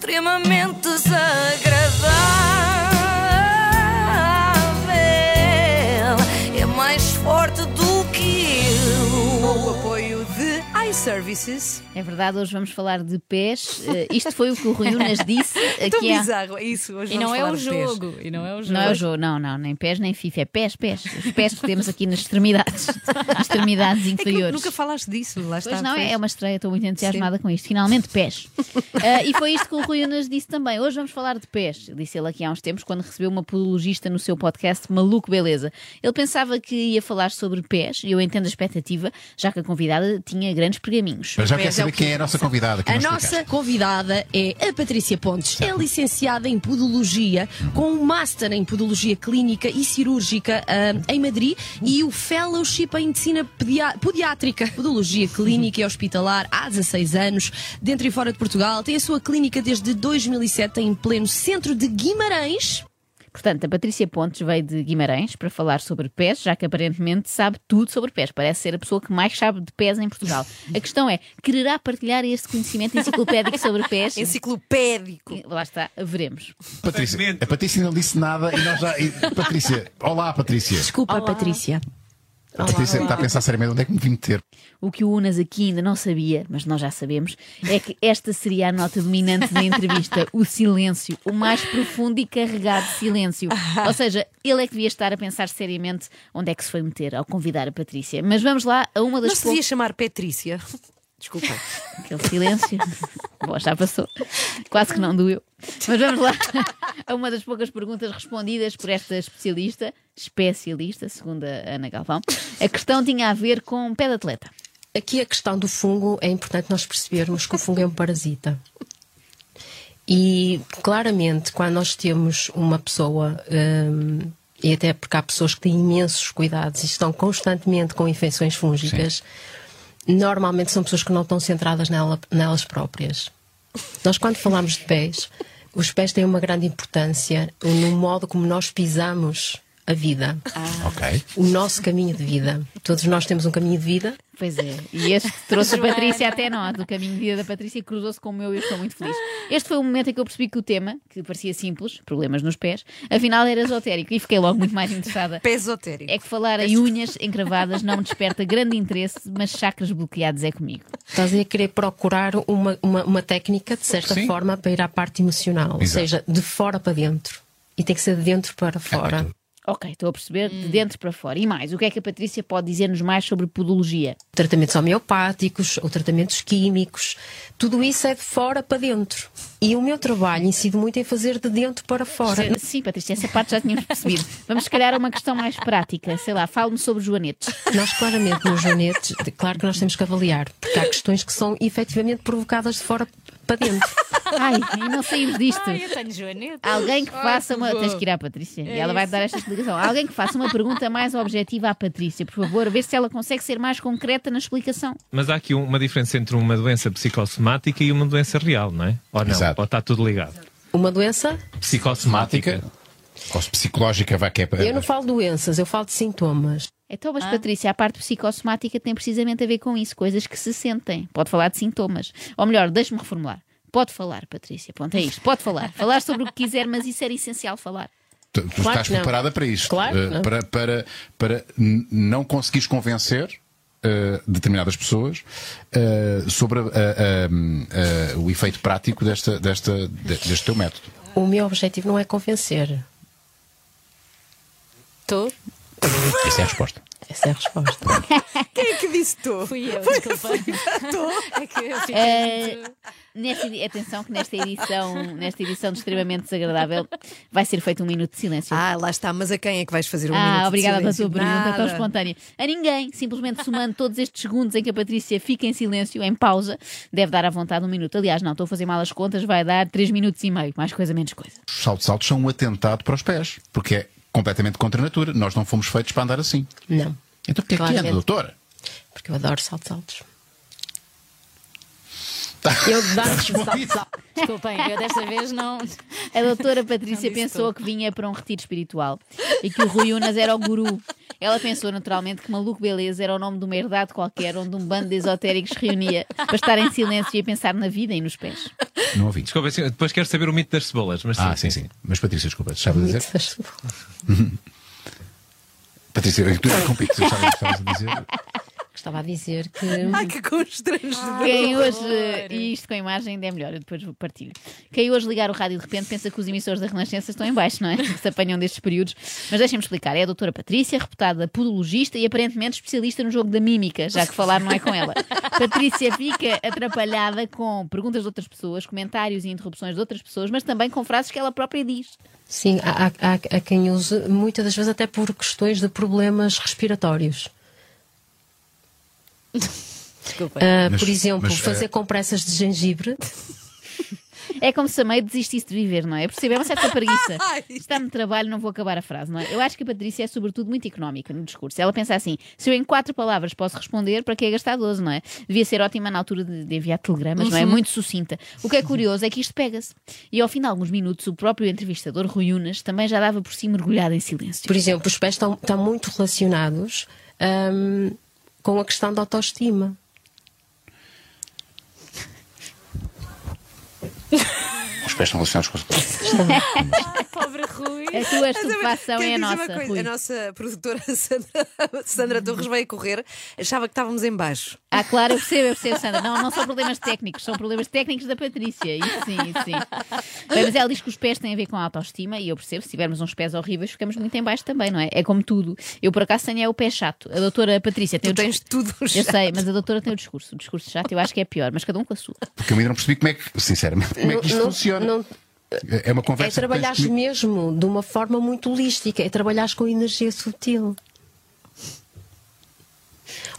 extremamente desagradável. De iServices. É verdade, hoje vamos falar de pés. Eh, isto foi o que o Rui Unas disse Tão aqui há. bizarro, é isso. Hoje E não vamos é falar o de pés. jogo. E não é o jogo. Não é o jogo, não, não, nem pés nem FIFA, é pés, pés. Os pés que temos aqui nas extremidades, nas extremidades É que inferiores. nunca falaste disso, lá está. Pois não, pois. é uma estreia, estou muito entusiasmada com isto. Finalmente pés. Ah, e foi isto que o Rui Unas disse também. Hoje vamos falar de pés. Disse ele aqui há uns tempos, quando recebeu uma podologista no seu podcast Maluco Beleza. Ele pensava que ia falar sobre pés, e eu entendo a expectativa, já que a convidada tinha grandes pergaminhos. Mas já Pés quero é saber que quem é a nossa convidada. que A nossa explicaste. convidada é a Patrícia Pontes. É licenciada em Podologia, com um Master em Podologia Clínica e Cirúrgica ah, em Madrid e o Fellowship em Medicina Pediátrica. Podologia Clínica e Hospitalar há 16 anos, dentro e fora de Portugal. Tem a sua clínica desde 2007 em pleno centro de Guimarães. Portanto, a Patrícia Pontes veio de Guimarães para falar sobre pés, já que aparentemente sabe tudo sobre pés. Parece ser a pessoa que mais sabe de pés em Portugal. A questão é, quererá partilhar este conhecimento enciclopédico sobre pés? Enciclopédico. Lá está, veremos. Patrícia, a Patrícia não disse nada e nós já. e- Patrícia, olá Patrícia. Desculpa, Patrícia. A Patrícia está a pensar seriamente onde é que me vim meter. O que o Unas aqui ainda não sabia, mas nós já sabemos, é que esta seria a nota dominante da entrevista, o silêncio, o mais profundo e carregado silêncio. Ou seja, ele é que devia estar a pensar seriamente onde é que se foi meter ao convidar a Patrícia. Mas vamos lá a uma Não das se devia chamar Patrícia. Desculpa. Aquele silêncio. Bom, já passou. Quase que não doeu. Mas vamos lá a uma das poucas perguntas respondidas por esta especialista, especialista, segundo a Ana Galvão. A questão tinha a ver com pé de atleta. Aqui a questão do fungo é importante nós percebermos que o fungo é um parasita. E claramente, quando nós temos uma pessoa, hum, e até porque há pessoas que têm imensos cuidados e estão constantemente com infecções fúngicas, normalmente são pessoas que não estão centradas nela- nelas próprias. Nós, quando falamos de pés, os pés têm uma grande importância no modo como nós pisamos a vida, Ok. o nosso caminho de vida. Todos nós temos um caminho de vida Pois é, e este trouxe a Patrícia até nós, do caminho de vida da Patrícia, cruzou-se com o meu e eu estou muito feliz. Este foi o momento em que eu percebi que o tema, que parecia simples, problemas nos pés, afinal era esotérico e fiquei logo muito mais interessada. Pé esotérico. É que falar em unhas encravadas não me desperta grande interesse, mas chakras bloqueados é comigo. Estás a querer procurar uma, uma, uma técnica, de certa Sim. forma, para ir à parte emocional. Ou Exato. seja, de fora para dentro. E tem que ser de dentro para fora. Ok, estou a perceber, de dentro para fora. E mais, o que é que a Patrícia pode dizer-nos mais sobre podologia? Tratamentos homeopáticos ou tratamentos químicos. Tudo isso é de fora para dentro. E o meu trabalho incide muito em fazer de dentro para fora. Sim, Patrícia, essa parte já tínhamos percebido. Vamos, se calhar, a uma questão mais prática. Sei lá, fale-me sobre joanetes. Nós, claramente, nos joanetes, claro que nós temos que avaliar, porque há questões que são efetivamente provocadas de fora para dentro. Ai, e não saímos disto. Ai, eu tenho joanete. Alguém que faça uma. Tens que ir à Patrícia e ela vai dar esta explicação. Alguém que faça uma pergunta mais objetiva à Patrícia, por favor, a ver se ela consegue ser mais concreta na explicação. Mas há aqui uma diferença entre uma doença psicossomática e uma doença real, não é? Ou não? Exato. Ou está tudo ligado? Uma doença, Psicossomática. Somática. Ou psicológica, vai que é para. eu não falo de doenças, eu falo de sintomas. Então, mas Patrícia, a parte psicossomática tem precisamente a ver com isso, coisas que se sentem. Pode falar de sintomas. Ou melhor, deixe-me reformular. Pode falar, Patrícia. Ponto, é isto. Pode falar. Falar sobre o que quiser, mas isso era essencial falar. Tu, tu Claro estás não. preparada para isto. Claro não. para, para, para não conseguires convencer eh, determinadas pessoas eh, sobre a- a- a- a- o efeito prático desta, desta, de- deste teu método. O meu objetivo não é convencer. Estou? Essa é a resposta. Essa é a resposta. Quem é que disse tu? Fui eu, desculpa. é que eu fiquei muito- nesta, atenção que nesta edição, nesta edição de extremamente desagradável, vai ser feito um minuto de silêncio. Ah, lá está, mas a quem é que vais fazer um Ah, minuto de obrigada pela silêncio? tua pergunta tão espontânea. A ninguém, simplesmente somando todos estes segundos em que a Patrícia fica em silêncio, em pausa, deve dar à vontade um minuto. Aliás, não, estou a fazer mal as contas, vai dar três minutos e meio, mais coisa, menos coisa. Os saltos altos são um atentado para os pés, porque é completamente contra a natura. Nós não fomos feitos para andar assim. Não, Então porquê é que anda, Claramente. doutora? porque eu adoro saltos altos. Eu saltos altos. Desculpem, eu desta vez não. A doutora Patrícia pensou tudo. que vinha para um retiro espiritual e que o Rui Unas era o guru. Ela pensou naturalmente que Maluco Beleza era o nome de uma herdade qualquer onde um bando de esotéricos se reunia para estar em silêncio e a pensar na vida e nos pés. Não ouvi. Desculpa, depois quero saber o mito das cebolas. Mas Ah, sim, sim. Mas Patrícia, desculpa, estava a dizer? Patrícia, tu interrompi, tu estavas estavas a dizer. Estava a dizer que. Ai, que constrangedor. Quem hoje, e isto com a imagem ainda é melhor, eu depois partilho. Quem hoje ligar o rádio de repente pensa que os emissores da Renascença estão em baixo, não é? Que se apanham destes períodos. Mas deixem-me explicar. É a doutora Patrícia, reputada podologista e aparentemente especialista no jogo da mímica, já que falar não é com ela. Patrícia fica atrapalhada com perguntas de outras pessoas, comentários e interrupções de outras pessoas, mas também com frases que ela própria diz. Sim, há, há, há quem use, muitas das vezes até por questões de problemas respiratórios. Desculpa. Ah, Mas- por exemplo, mas, fazer eh, compressas de gengibre. É como se a meio desistisse de viver, não é? Percebe? É uma certa preguiça. Está-me trabalho, não vou acabar a frase, não é? Eu acho que a Patrícia é, sobretudo, muito económica no discurso. Ela pensa assim: se eu em quatro palavras posso responder, para que é gastar 12, não é? Devia ser ótima na altura de, de enviar telegramas, não é? Muito sucinta. O que é curioso é que isto pega-se. E ao fim de alguns minutos, o próprio entrevistador Rui Unas também já dava por si mergulhado em silêncio. Por exemplo, os pés estão, estão muito relacionados ahm, com a questão da autoestima. Os pés estão relacionados com as Pobre Rui. A tua estupefação é a nossa, coisa, Rui. A nossa produtora Sandra, Sandra Torres veio correr, achava que estávamos em baixo. Ah, claro, eu percebo, eu percebo, Sandra. Não, não são problemas técnicos, são problemas técnicos da Patrícia. Isso sim, isso sim. Bem, mas ela diz que os pés têm a ver com a autoestima e eu percebo, se tivermos uns pés horríveis, ficamos muito em baixo também, não é? É como tudo. Eu, por acaso, tenho é o pé chato. A doutora Patrícia tem Tu o tens tudo Eu chato. sei, mas a doutora tem o discurso. O discurso chato eu acho que é pior, mas cada um com a sua. Porque eu ainda não percebi como é que, sinceramente, como é que isto Não- funciona. não- é uma É conversa. que trabalhar comigo. mesmo de uma forma muito holística, é trabalhar com energia sutil.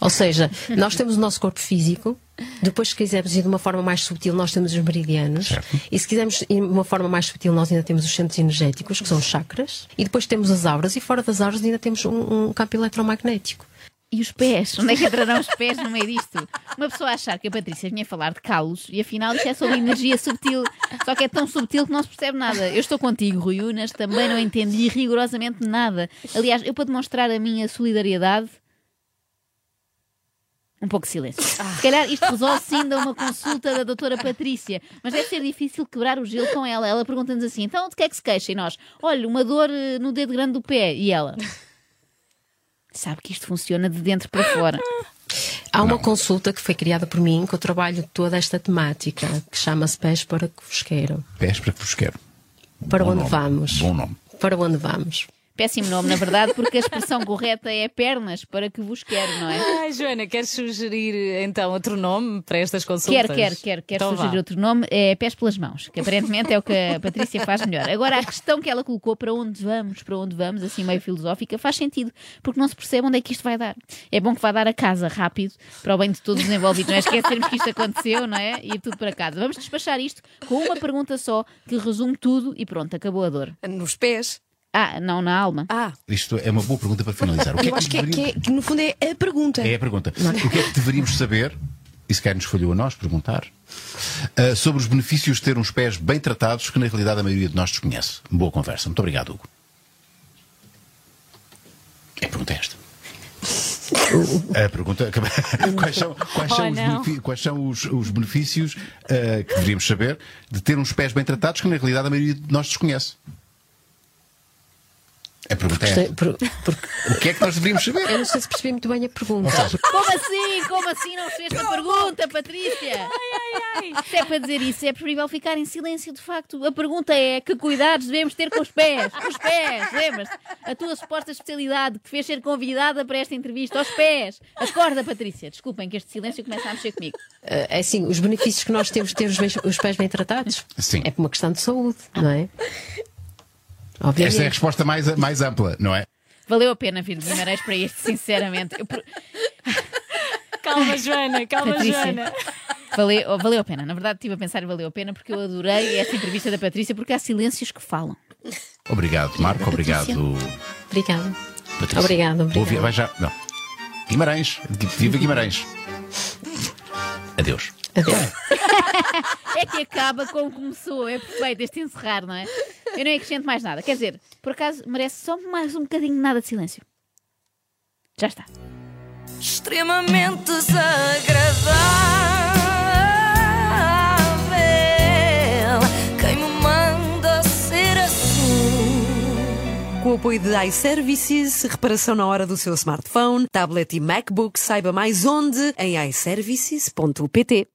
Ou seja, nós temos o nosso corpo físico, depois, se quisermos ir de uma forma mais sutil, nós temos os meridianos, Certo. e se quisermos ir de uma forma mais sutil, nós ainda temos os centros energéticos, que são os chakras, e depois temos as auras, e fora das auras ainda temos um, um campo eletromagnético. E os pés? Onde é que entrarão os pés no meio disto? Uma pessoa a achar que a Patrícia vinha falar de calos e afinal isto é sobre energia subtil. Só que é tão subtil que não se percebe nada. Eu estou contigo, Rui Unas, também não entendi rigorosamente nada. Aliás, eu para demonstrar a minha solidariedade. Um pouco de silêncio. Se calhar isto resolve-se ainda uma consulta da doutora Patrícia, mas deve ser difícil quebrar o gelo com ela. Ela pergunta-nos assim: então de que é que se queixa? E nós: olha, uma dor eh, no dedo grande do pé. E ela: sabe que isto funciona de dentro para fora. Há uma consulta que foi criada por mim, que eu trabalho toda esta temática, que chama-se Pés para que vos quero. Pés para que vos quero. Para Bom onde nome. vamos? Bom nome. Para onde vamos? Péssimo nome, na verdade, porque a expressão correta é pernas para que vos quero, não é? Ai, Joana, queres sugerir então outro nome para estas consultas? Quer, quer, quer, quer Então sugerir vá. outro nome, é pés pelas mãos, que aparentemente é o que a Patrícia faz melhor. Agora, a questão que ela colocou, para onde vamos, para onde vamos, assim meio filosófica, faz sentido, porque não se percebe onde é que isto vai dar. É bom que vá dar a casa rápido, para o bem de todos os envolvidos, não é esquecermos que isto aconteceu, não é? E tudo para casa. Vamos despachar isto com uma pergunta só, que resume tudo e pronto, acabou a dor. Nos pés. Ah, não na alma. Ah, Isto é uma boa pergunta para finalizar. O que Eu acho que, é, deveríamos- que é- que no fundo é a pergunta. É a pergunta. O que é que deveríamos saber, e se calhar nos falhou a nós perguntar, ah, sobre os benefícios de ter uns pés bem tratados que na realidade a maioria de nós desconhece? Boa conversa. Muito obrigado, Hugo. É a pergunta é esta. A pergunta. Quais são, quais são, Oh, os, não. quais são os, os benefícios ah, que deveríamos saber de ter uns pés bem tratados que na realidade a maioria de nós desconhece? A pergunta é esta. Por- porque O que é que nós deveríamos saber? eu não sei se percebi muito bem a pergunta. Como assim? Como assim não fez a pergunta, Patrícia? Se é para dizer isso, é preferível ficar em silêncio, de facto. A pergunta é: que cuidados devemos ter com os pés? Os pés, lembras-te? A tua suposta especialidade que te fez ser convidada para esta entrevista, aos pés. Acorda, Patrícia. Desculpem que este silêncio começa a mexer comigo. É assim, os benefícios que nós temos de ter os, pés bem tratados Sim. é por uma questão de saúde, não é? Obviamente. Essa é a resposta mais, mais ampla, não é? Valeu a pena vir de Guimarães para este, sinceramente. Eu Calma, Joana, calma, Patrícia. Joana. Valeu, valeu a pena. Na verdade, estive a pensar e valeu a pena porque eu adorei esta entrevista da Patrícia porque há silêncios que falam. Obrigado, Marco. Obrigado, Obrigada. Patrícia. Vi- obrigada. Vai já. Não. Guimarães. Viva Guimarães. Adeus. Adeus. É que acaba como começou, é perfeito este encerrar, não é? Eu não acrescento mais nada. Quer dizer, por acaso merece só mais um bocadinho nada de silêncio. Já está. Extremamente desagradável. Quem me manda ser assim? Com o apoio de iServices, reparação na hora do seu smartphone, tablet e MacBook, saiba mais onde em iServices.pt.